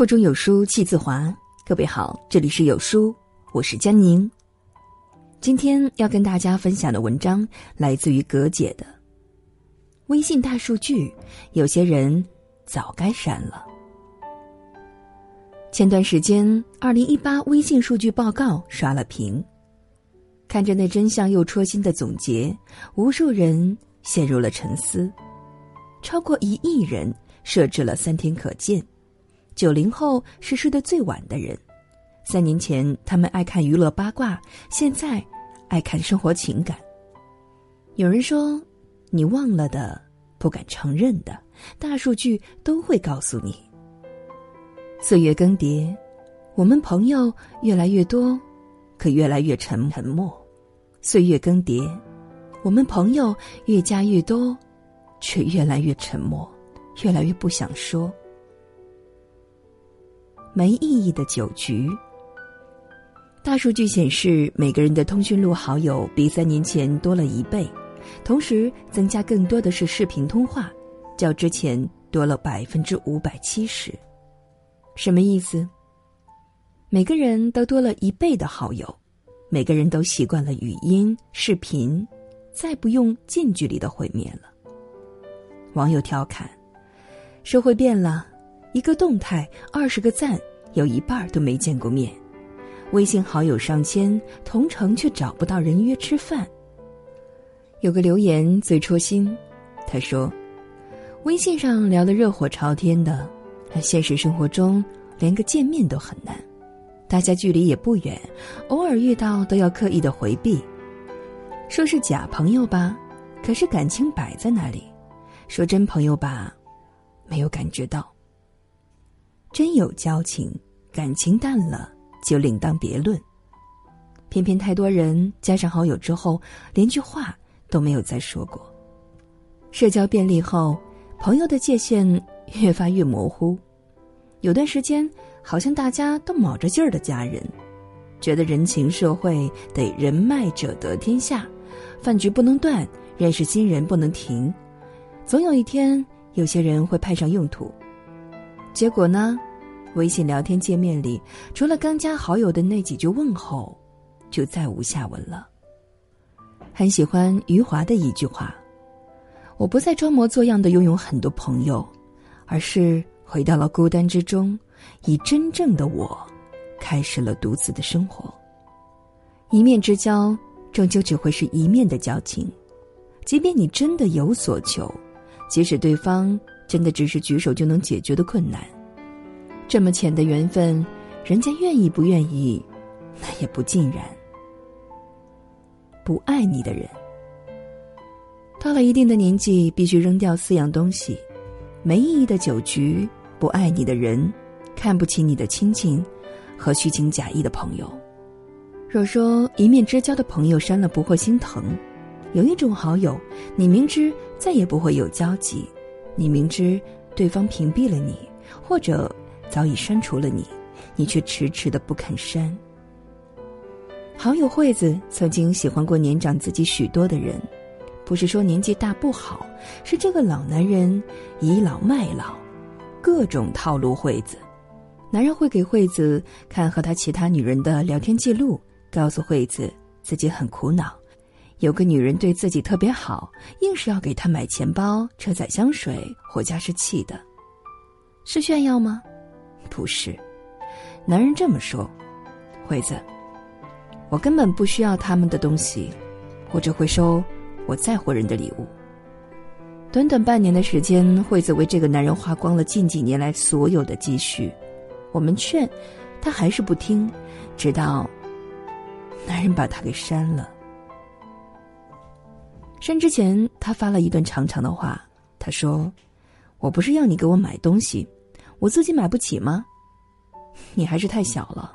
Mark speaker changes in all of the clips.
Speaker 1: 腹中有书气自华。各位好，这里是有书，我是江宁。今天要跟大家分享的文章来自于葛姐的。微信大数据，有些人早该删了。前段时间，二零一八微信数据报告刷了屏，看着那真相又戳心的总结，无数人陷入了沉思。超过一亿人设置了三天可见。九零后是睡得最晚的人，三年前他们爱看娱乐八卦，现在爱看生活情感。有人说，你忘了的、不敢承认的，大数据都会告诉你。岁月更迭，我们朋友越来越多，可越来越沉沉默；岁月更迭，我们朋友越加越多，却越来越沉默，越来越不想说。没意义的酒局。大数据显示，每个人的通讯录好友比三年前多了一倍，同时增加更多的是视频通话，较之前多了百分之五百七十。什么意思？每个人都多了一倍的好友，每个人都习惯了语音、视频，再不用近距离的会面了。网友调侃：社会变了。一个动态，二十个赞，有一半都没见过面。微信好友上千，同城却找不到人约吃饭。有个留言最戳心，他说：“微信上聊得热火朝天的，现实生活中连个见面都很难。大家距离也不远，偶尔遇到都要刻意的回避。说是假朋友吧，可是感情摆在那里；说真朋友吧，没有感觉到。”真有交情，感情淡了就另当别论。偏偏太多人加上好友之后，连句话都没有再说过。社交便利后，朋友的界限越发越模糊。有段时间，好像大家都卯着劲儿的加人，觉得人情社会得人脉者得天下，饭局不能断，认识新人不能停，总有一天有些人会派上用途。结果呢？微信聊天界面里，除了刚加好友的那几句问候，就再无下文了。很喜欢余华的一句话：“我不再装模作样的拥有很多朋友，而是回到了孤单之中，以真正的我，开始了独自的生活。一面之交，终究只会是一面的交情。即便你真的有所求，即使对方……”真的只是举手就能解决的困难，这么浅的缘分，人家愿意不愿意，那也不尽然。不爱你的人，到了一定的年纪，必须扔掉四样东西：没意义的酒局，不爱你的人，看不起你的亲戚，和虚情假意的朋友。若说一面之交的朋友删了不会心疼，有一种好友，你明知再也不会有交集。你明知对方屏蔽了你，或者早已删除了你，你却迟迟的不肯删。好友惠子曾经喜欢过年长自己许多的人，不是说年纪大不好，是这个老男人倚老卖老，各种套路惠子。男人会给惠子看和他其他女人的聊天记录，告诉惠子自己很苦恼。有个女人对自己特别好，硬是要给她买钱包、车载香水或加湿器的，是炫耀吗？不是。男人这么说：“惠子，我根本不需要他们的东西，我只会收我在乎人的礼物。”短短半年的时间，惠子为这个男人花光了近几年来所有的积蓄。我们劝，他还是不听，直到男人把他给删了。删之前，他发了一段长长的话。他说：“我不是要你给我买东西，我自己买不起吗？你还是太小了。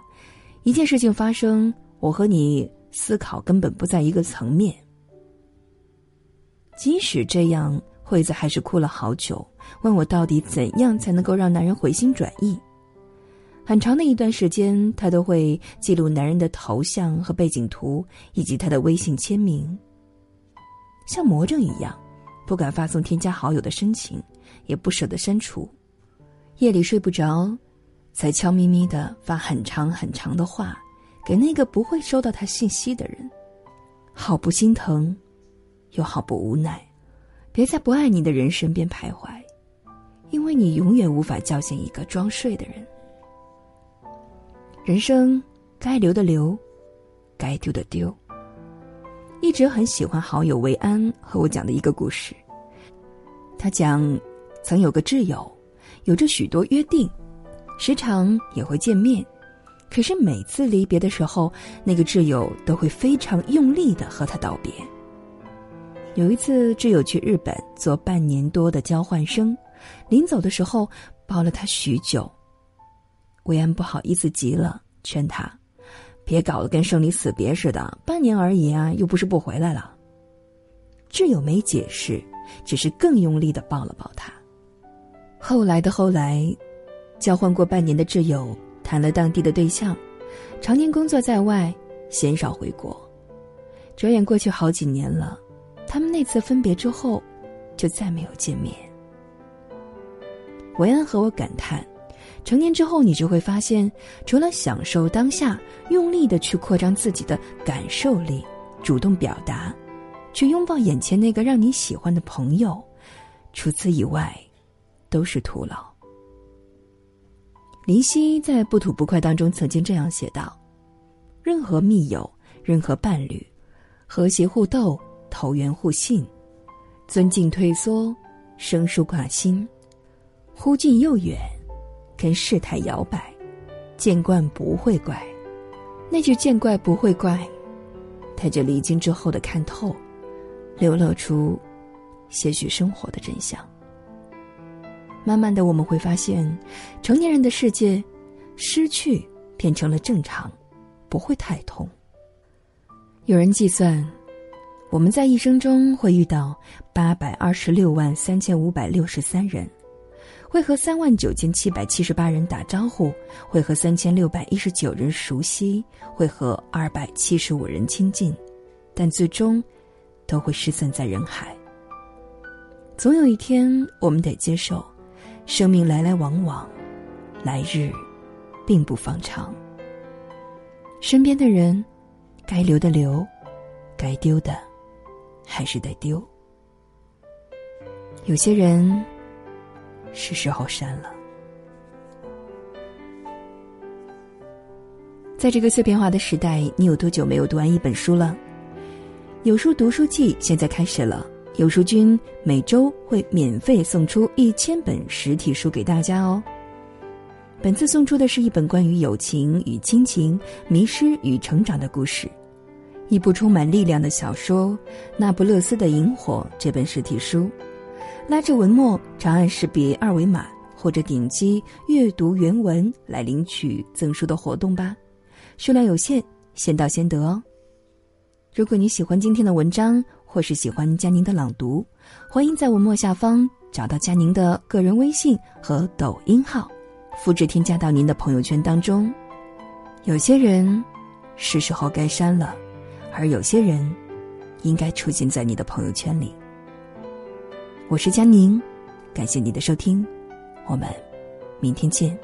Speaker 1: 一件事情发生，我和你思考根本不在一个层面。即使这样，惠子还是哭了好久，问我到底怎样才能够让男人回心转意。很长的一段时间，他都会记录男人的头像和背景图，以及他的微信签名。”像魔怔一样，不敢发送添加好友的申请，也不舍得删除。夜里睡不着，才悄咪咪的发很长很长的话，给那个不会收到他信息的人，好不心疼，又好不无奈。别在不爱你的人身边徘徊，因为你永远无法叫醒一个装睡的人。人生该留的留，该丢的丢。一直很喜欢好友维安和我讲的一个故事。他讲，曾有个挚友，有着许多约定，时常也会见面，可是每次离别的时候，那个挚友都会非常用力的和他道别。有一次，挚友去日本做半年多的交换生，临走的时候抱了他许久。维安不好意思极了，劝他。别搞得跟生离死别似的，半年而已啊，又不是不回来了。挚友没解释，只是更用力的抱了抱他。后来的后来，交换过半年的挚友谈了当地的对象，常年工作在外，鲜少回国。转眼过去好几年了，他们那次分别之后，就再没有见面。维安和我感叹。成年之后，你就会发现，除了享受当下，用力的去扩张自己的感受力，主动表达，去拥抱眼前那个让你喜欢的朋友，除此以外，都是徒劳。林夕在《不吐不快》当中曾经这样写道：“任何密友，任何伴侣，和谐互斗，投缘互信，尊敬退缩，生疏挂心，忽近又远。”跟事态摇摆，见惯不会怪。那句“见怪不会怪”，带着离经之后的看透，流露出些许生活的真相。慢慢的，我们会发现，成年人的世界，失去变成了正常，不会太痛。有人计算，我们在一生中会遇到八百二十六万三千五百六十三人。会和三万九千七百七十八人打招呼，会和三千六百一十九人熟悉，会和二百七十五人亲近，但最终都会失散在人海。总有一天，我们得接受，生命来来往往，来日并不方长。身边的人，该留的留，该丢的还是得丢。有些人。是时候删了。在这个碎片化的时代，你有多久没有读完一本书了？有书读书季现在开始了，有书君每周会免费送出一千本实体书给大家哦。本次送出的是一本关于友情与亲情、迷失与成长的故事，一部充满力量的小说《那不勒斯的萤火》这本实体书。拉着文末长按识别二维码，或者点击阅读原文来领取赠书的活动吧，数量有限，先到先得哦。如果你喜欢今天的文章，或是喜欢佳宁的朗读，欢迎在文末下方找到佳宁的个人微信和抖音号，复制添加到您的朋友圈当中。有些人是时候该删了，而有些人应该出现在你的朋友圈里。我是佳宁，感谢你的收听，我们明天见。